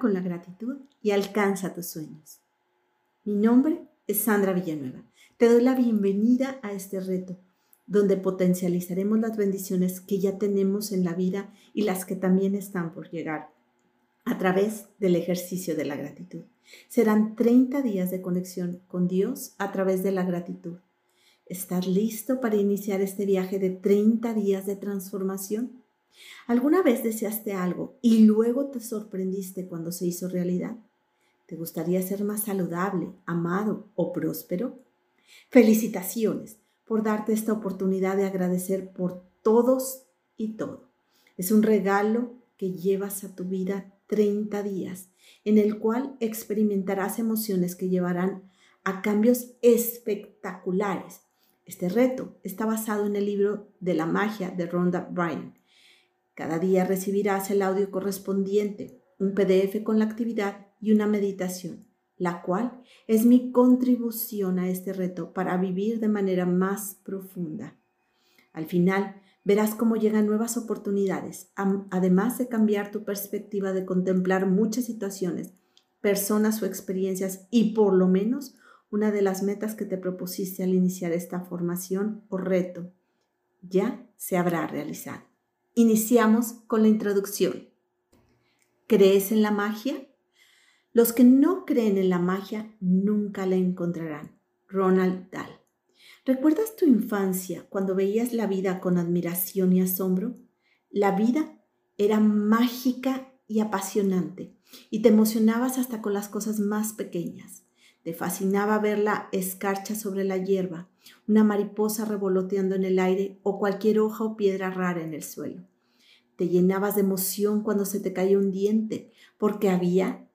Con la gratitud y alcanza tus sueños. Mi nombre es Sandra Villanueva. Te doy la bienvenida a este reto, donde potencializaremos las bendiciones que ya tenemos en la vida y las que también están por llegar a través del ejercicio de la gratitud. Serán 30 días de conexión con Dios a través de la gratitud. ¿Estás listo para iniciar este viaje de 30 días de transformación? ¿Alguna vez deseaste algo y luego te sorprendiste cuando se hizo realidad? ¿Te gustaría ser más saludable, amado o próspero? Felicitaciones por darte esta oportunidad de agradecer por todos y todo. Es un regalo que llevas a tu vida 30 días, en el cual experimentarás emociones que llevarán a cambios espectaculares. Este reto está basado en el libro de la magia de Rhonda Bryan cada día recibirás el audio correspondiente, un PDF con la actividad y una meditación, la cual es mi contribución a este reto para vivir de manera más profunda. Al final, verás cómo llegan nuevas oportunidades, además de cambiar tu perspectiva de contemplar muchas situaciones, personas o experiencias y por lo menos una de las metas que te propusiste al iniciar esta formación o reto ya se habrá realizado. Iniciamos con la introducción. ¿Crees en la magia? Los que no creen en la magia nunca la encontrarán. Ronald Dahl. ¿Recuerdas tu infancia cuando veías la vida con admiración y asombro? La vida era mágica y apasionante y te emocionabas hasta con las cosas más pequeñas. Te fascinaba ver la escarcha sobre la hierba, una mariposa revoloteando en el aire o cualquier hoja o piedra rara en el suelo. Te llenabas de emoción cuando se te caía un diente, porque había,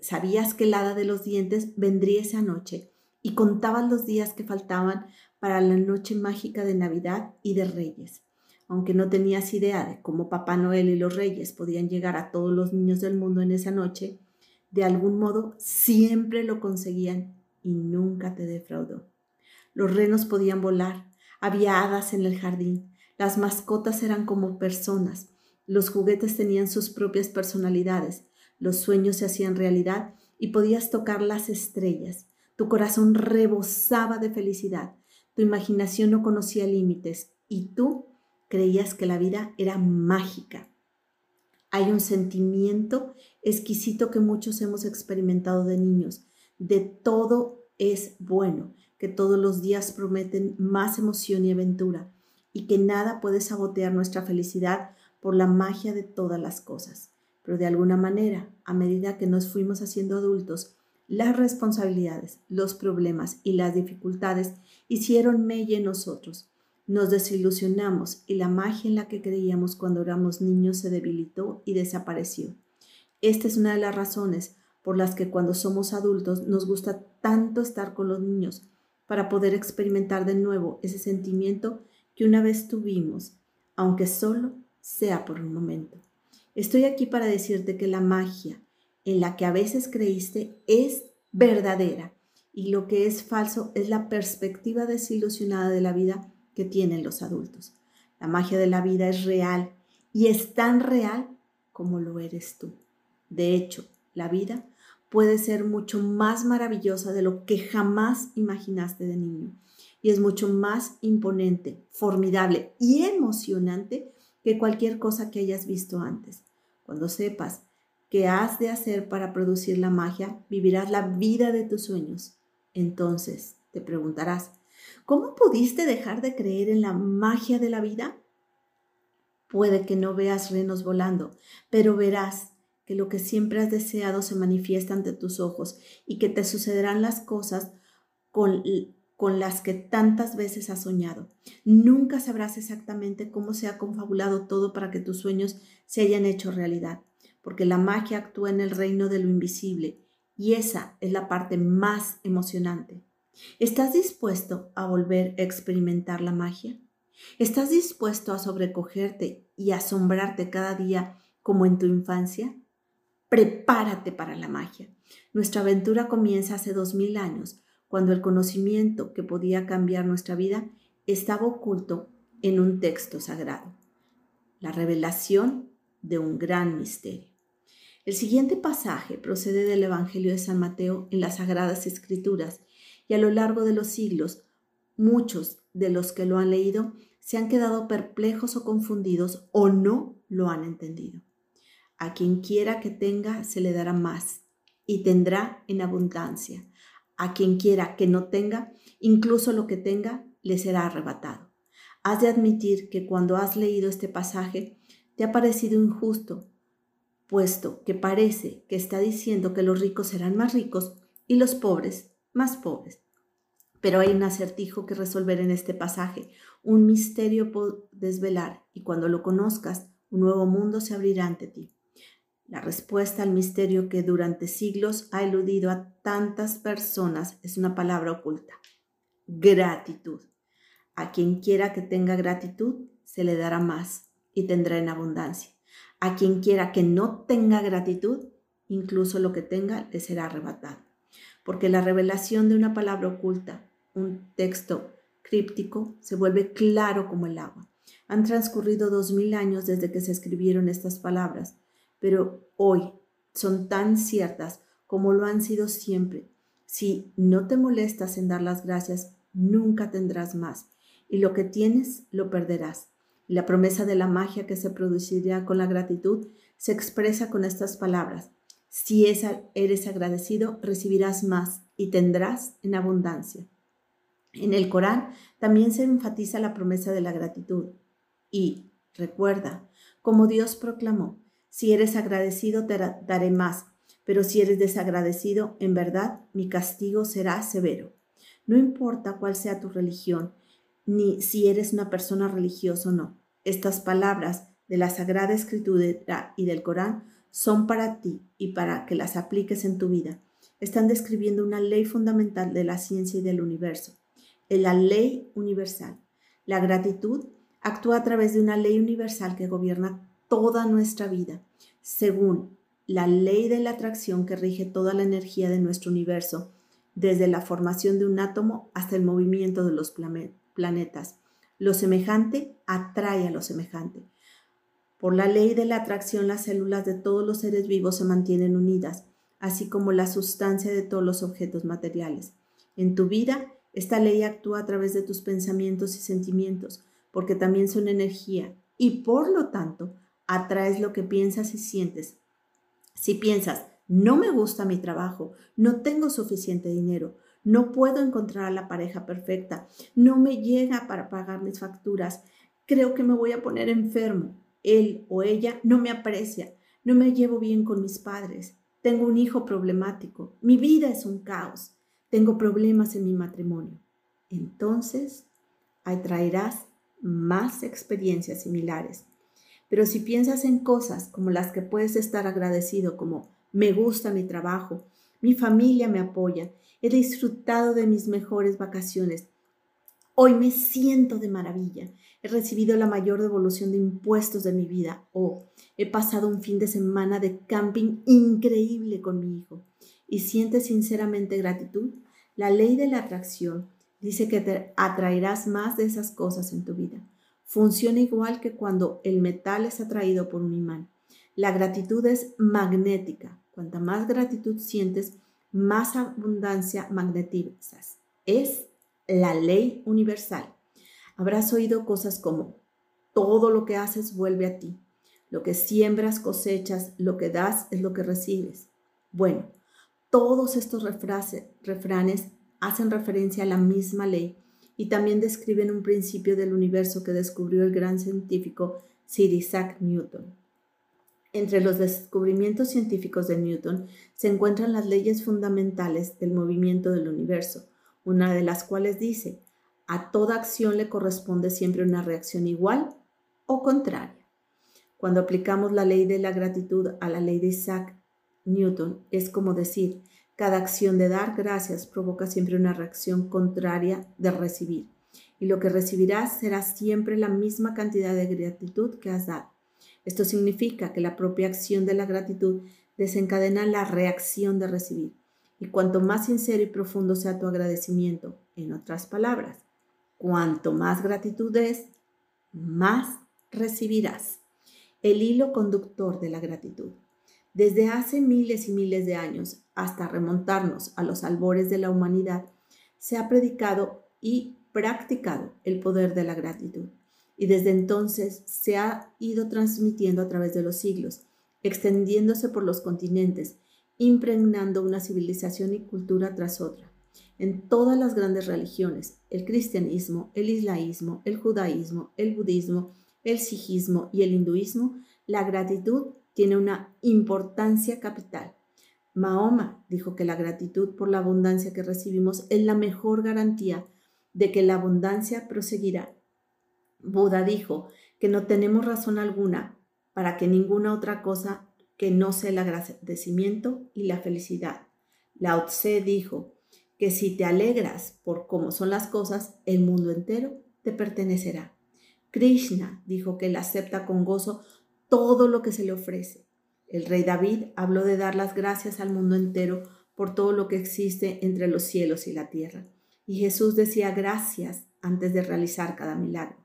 sabías que el hada de los dientes vendría esa noche y contabas los días que faltaban para la noche mágica de Navidad y de Reyes. Aunque no tenías idea de cómo Papá Noel y los Reyes podían llegar a todos los niños del mundo en esa noche, de algún modo siempre lo conseguían y nunca te defraudó. Los renos podían volar, había hadas en el jardín, las mascotas eran como personas, los juguetes tenían sus propias personalidades, los sueños se hacían realidad y podías tocar las estrellas. Tu corazón rebosaba de felicidad, tu imaginación no conocía límites y tú creías que la vida era mágica. Hay un sentimiento exquisito que muchos hemos experimentado de niños. De todo es bueno, que todos los días prometen más emoción y aventura y que nada puede sabotear nuestra felicidad por la magia de todas las cosas. Pero de alguna manera, a medida que nos fuimos haciendo adultos, las responsabilidades, los problemas y las dificultades hicieron mella en nosotros nos desilusionamos y la magia en la que creíamos cuando éramos niños se debilitó y desapareció. Esta es una de las razones por las que cuando somos adultos nos gusta tanto estar con los niños, para poder experimentar de nuevo ese sentimiento que una vez tuvimos, aunque solo sea por un momento. Estoy aquí para decirte que la magia en la que a veces creíste es verdadera y lo que es falso es la perspectiva desilusionada de la vida que tienen los adultos. La magia de la vida es real y es tan real como lo eres tú. De hecho, la vida puede ser mucho más maravillosa de lo que jamás imaginaste de niño y es mucho más imponente, formidable y emocionante que cualquier cosa que hayas visto antes. Cuando sepas qué has de hacer para producir la magia, vivirás la vida de tus sueños. Entonces te preguntarás, ¿Cómo pudiste dejar de creer en la magia de la vida? Puede que no veas renos volando, pero verás que lo que siempre has deseado se manifiesta ante tus ojos y que te sucederán las cosas con, con las que tantas veces has soñado. Nunca sabrás exactamente cómo se ha confabulado todo para que tus sueños se hayan hecho realidad, porque la magia actúa en el reino de lo invisible y esa es la parte más emocionante. ¿Estás dispuesto a volver a experimentar la magia? ¿Estás dispuesto a sobrecogerte y asombrarte cada día como en tu infancia? Prepárate para la magia. Nuestra aventura comienza hace dos mil años, cuando el conocimiento que podía cambiar nuestra vida estaba oculto en un texto sagrado. La revelación de un gran misterio. El siguiente pasaje procede del Evangelio de San Mateo en las Sagradas Escrituras y a lo largo de los siglos muchos de los que lo han leído se han quedado perplejos o confundidos o no lo han entendido. A quien quiera que tenga se le dará más y tendrá en abundancia. A quien quiera que no tenga, incluso lo que tenga, le será arrebatado. Has de admitir que cuando has leído este pasaje te ha parecido injusto puesto que parece que está diciendo que los ricos serán más ricos y los pobres más pobres. Pero hay un acertijo que resolver en este pasaje, un misterio por desvelar, y cuando lo conozcas, un nuevo mundo se abrirá ante ti. La respuesta al misterio que durante siglos ha eludido a tantas personas es una palabra oculta. Gratitud. A quien quiera que tenga gratitud, se le dará más y tendrá en abundancia. A quien quiera que no tenga gratitud, incluso lo que tenga le será arrebatado. Porque la revelación de una palabra oculta, un texto críptico, se vuelve claro como el agua. Han transcurrido dos mil años desde que se escribieron estas palabras, pero hoy son tan ciertas como lo han sido siempre. Si no te molestas en dar las gracias, nunca tendrás más, y lo que tienes lo perderás. La promesa de la magia que se producirá con la gratitud se expresa con estas palabras. Si eres agradecido, recibirás más y tendrás en abundancia. En el Corán también se enfatiza la promesa de la gratitud. Y recuerda, como Dios proclamó, si eres agradecido te daré más, pero si eres desagradecido, en verdad mi castigo será severo. No importa cuál sea tu religión, ni si eres una persona religiosa o no. Estas palabras de la Sagrada Escritura y del Corán son para ti y para que las apliques en tu vida. Están describiendo una ley fundamental de la ciencia y del universo, la ley universal. La gratitud actúa a través de una ley universal que gobierna toda nuestra vida, según la ley de la atracción que rige toda la energía de nuestro universo, desde la formación de un átomo hasta el movimiento de los planetas. Lo semejante atrae a lo semejante. Por la ley de la atracción, las células de todos los seres vivos se mantienen unidas, así como la sustancia de todos los objetos materiales. En tu vida, esta ley actúa a través de tus pensamientos y sentimientos, porque también son energía, y por lo tanto, atraes lo que piensas y sientes. Si piensas, no me gusta mi trabajo, no tengo suficiente dinero, no puedo encontrar a la pareja perfecta, no me llega para pagar mis facturas, creo que me voy a poner enfermo, él o ella no me aprecia, no me llevo bien con mis padres, tengo un hijo problemático, mi vida es un caos, tengo problemas en mi matrimonio. Entonces, atraerás más experiencias similares. Pero si piensas en cosas como las que puedes estar agradecido, como me gusta mi trabajo, mi familia me apoya, he disfrutado de mis mejores vacaciones. Hoy me siento de maravilla. He recibido la mayor devolución de impuestos de mi vida o he pasado un fin de semana de camping increíble con mi hijo. Y sientes sinceramente gratitud. La ley de la atracción dice que te atraerás más de esas cosas en tu vida. Funciona igual que cuando el metal es atraído por un imán. La gratitud es magnética. Cuanta más gratitud sientes, más abundancia magnetizas. Es la ley universal. Habrás oído cosas como, todo lo que haces vuelve a ti. Lo que siembras cosechas, lo que das es lo que recibes. Bueno, todos estos refranes hacen referencia a la misma ley y también describen un principio del universo que descubrió el gran científico Sir Isaac Newton. Entre los descubrimientos científicos de Newton se encuentran las leyes fundamentales del movimiento del universo, una de las cuales dice, a toda acción le corresponde siempre una reacción igual o contraria. Cuando aplicamos la ley de la gratitud a la ley de Isaac Newton, es como decir, cada acción de dar gracias provoca siempre una reacción contraria de recibir, y lo que recibirás será siempre la misma cantidad de gratitud que has dado. Esto significa que la propia acción de la gratitud desencadena la reacción de recibir. Y cuanto más sincero y profundo sea tu agradecimiento, en otras palabras, cuanto más gratitud es, más recibirás. El hilo conductor de la gratitud. Desde hace miles y miles de años hasta remontarnos a los albores de la humanidad, se ha predicado y practicado el poder de la gratitud. Y desde entonces se ha ido transmitiendo a través de los siglos, extendiéndose por los continentes, impregnando una civilización y cultura tras otra. En todas las grandes religiones, el cristianismo, el islamismo, el judaísmo, el budismo, el sijismo y el hinduismo, la gratitud tiene una importancia capital. Mahoma dijo que la gratitud por la abundancia que recibimos es la mejor garantía de que la abundancia proseguirá. Buda dijo que no tenemos razón alguna para que ninguna otra cosa que no sea el agradecimiento y la felicidad. Lao Tse dijo que si te alegras por cómo son las cosas, el mundo entero te pertenecerá. Krishna dijo que él acepta con gozo todo lo que se le ofrece. El rey David habló de dar las gracias al mundo entero por todo lo que existe entre los cielos y la tierra. Y Jesús decía gracias antes de realizar cada milagro.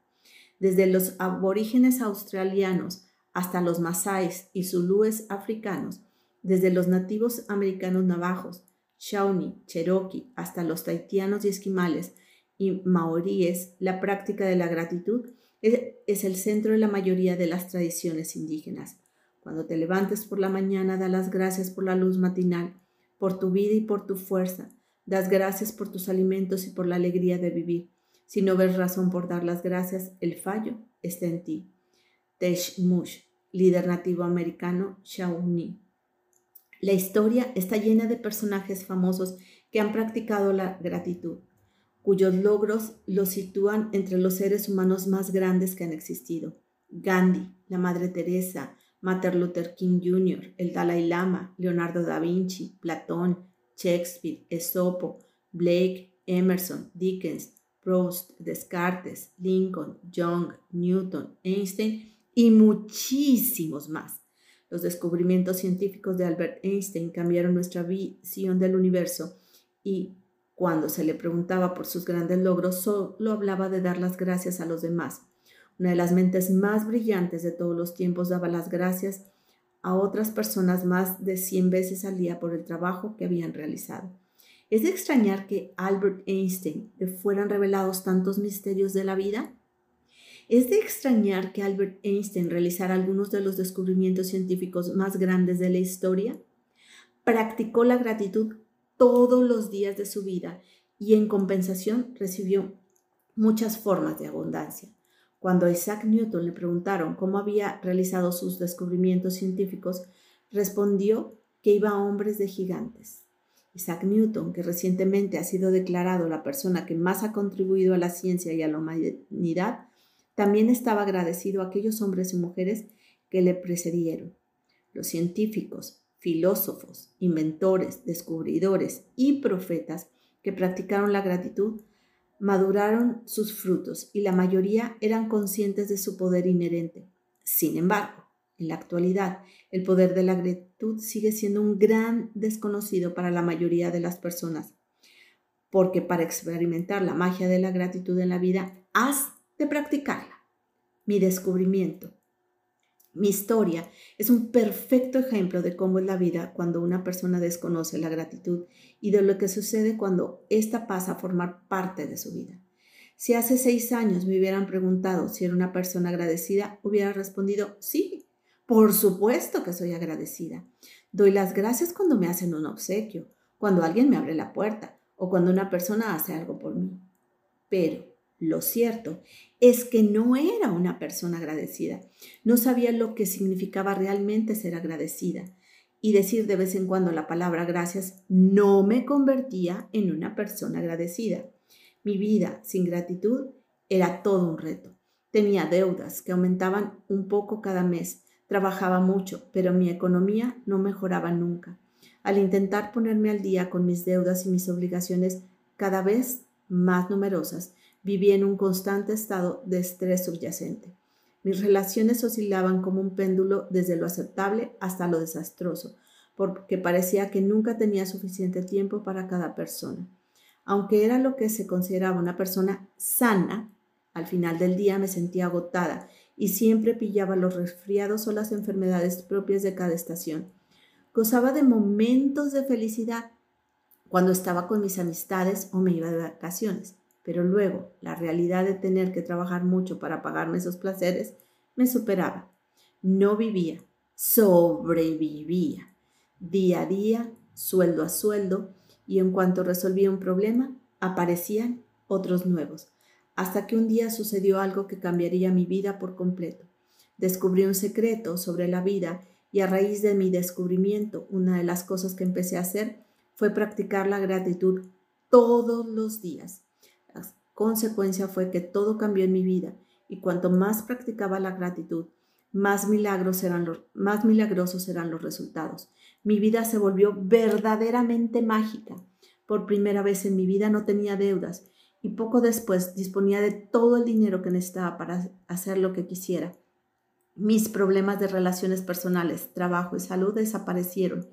Desde los aborígenes australianos hasta los masáis y zulúes africanos, desde los nativos americanos navajos, shawnee, cherokee, hasta los taitianos y esquimales y maoríes, la práctica de la gratitud es el centro de la mayoría de las tradiciones indígenas. Cuando te levantes por la mañana, da las gracias por la luz matinal, por tu vida y por tu fuerza. Das gracias por tus alimentos y por la alegría de vivir. Si no ves razón por dar las gracias, el fallo está en ti. Tesh Mush, líder nativo americano Shawnee. La historia está llena de personajes famosos que han practicado la gratitud cuyos logros los sitúan entre los seres humanos más grandes que han existido. Gandhi, la Madre Teresa, Martin Luther King Jr., el Dalai Lama, Leonardo da Vinci, Platón, Shakespeare, Esopo, Blake, Emerson, Dickens, Proust, Descartes, Lincoln, Young, Newton, Einstein y muchísimos más. Los descubrimientos científicos de Albert Einstein cambiaron nuestra visión del universo y cuando se le preguntaba por sus grandes logros, solo hablaba de dar las gracias a los demás. Una de las mentes más brillantes de todos los tiempos daba las gracias a otras personas más de 100 veces al día por el trabajo que habían realizado. ¿Es de extrañar que Albert Einstein le fueran revelados tantos misterios de la vida? ¿Es de extrañar que Albert Einstein realizara algunos de los descubrimientos científicos más grandes de la historia? Practicó la gratitud todos los días de su vida y en compensación recibió muchas formas de abundancia. Cuando a Isaac Newton le preguntaron cómo había realizado sus descubrimientos científicos, respondió que iba a hombres de gigantes. Isaac Newton, que recientemente ha sido declarado la persona que más ha contribuido a la ciencia y a la humanidad, también estaba agradecido a aquellos hombres y mujeres que le precedieron. Los científicos, filósofos, inventores, descubridores y profetas que practicaron la gratitud maduraron sus frutos y la mayoría eran conscientes de su poder inherente. Sin embargo, en la actualidad, el poder de la gratitud sigue siendo un gran desconocido para la mayoría de las personas, porque para experimentar la magia de la gratitud en la vida, has de practicarla. Mi descubrimiento mi historia es un perfecto ejemplo de cómo es la vida cuando una persona desconoce la gratitud y de lo que sucede cuando ésta pasa a formar parte de su vida. Si hace seis años me hubieran preguntado si era una persona agradecida, hubiera respondido sí, por supuesto que soy agradecida. Doy las gracias cuando me hacen un obsequio, cuando alguien me abre la puerta o cuando una persona hace algo por mí. Pero lo cierto es que no era una persona agradecida. No sabía lo que significaba realmente ser agradecida. Y decir de vez en cuando la palabra gracias no me convertía en una persona agradecida. Mi vida sin gratitud era todo un reto. Tenía deudas que aumentaban un poco cada mes. Trabajaba mucho, pero mi economía no mejoraba nunca. Al intentar ponerme al día con mis deudas y mis obligaciones cada vez más numerosas, Vivía en un constante estado de estrés subyacente. Mis relaciones oscilaban como un péndulo desde lo aceptable hasta lo desastroso, porque parecía que nunca tenía suficiente tiempo para cada persona. Aunque era lo que se consideraba una persona sana, al final del día me sentía agotada y siempre pillaba los resfriados o las enfermedades propias de cada estación. Gozaba de momentos de felicidad cuando estaba con mis amistades o me iba de vacaciones, pero luego la realidad de tener que trabajar mucho para pagarme esos placeres me superaba. No vivía, sobrevivía, día a día, sueldo a sueldo, y en cuanto resolvía un problema, aparecían otros nuevos, hasta que un día sucedió algo que cambiaría mi vida por completo. Descubrí un secreto sobre la vida y a raíz de mi descubrimiento, una de las cosas que empecé a hacer fue practicar la gratitud todos los días. Consecuencia fue que todo cambió en mi vida y cuanto más practicaba la gratitud, más milagrosos eran los resultados. Mi vida se volvió verdaderamente mágica. Por primera vez en mi vida no tenía deudas y poco después disponía de todo el dinero que necesitaba para hacer lo que quisiera. Mis problemas de relaciones personales, trabajo y salud desaparecieron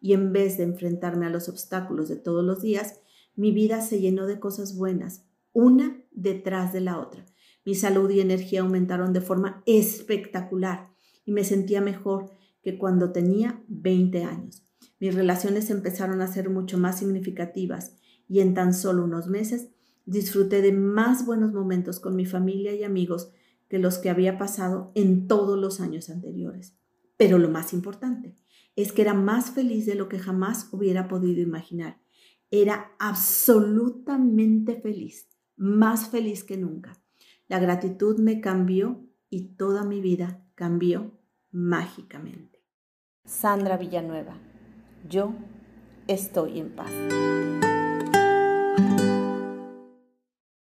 y en vez de enfrentarme a los obstáculos de todos los días, mi vida se llenó de cosas buenas, una detrás de la otra. Mi salud y energía aumentaron de forma espectacular y me sentía mejor que cuando tenía 20 años. Mis relaciones empezaron a ser mucho más significativas y en tan solo unos meses disfruté de más buenos momentos con mi familia y amigos que los que había pasado en todos los años anteriores. Pero lo más importante es que era más feliz de lo que jamás hubiera podido imaginar. Era absolutamente feliz, más feliz que nunca. La gratitud me cambió y toda mi vida cambió mágicamente. Sandra Villanueva, yo estoy en paz.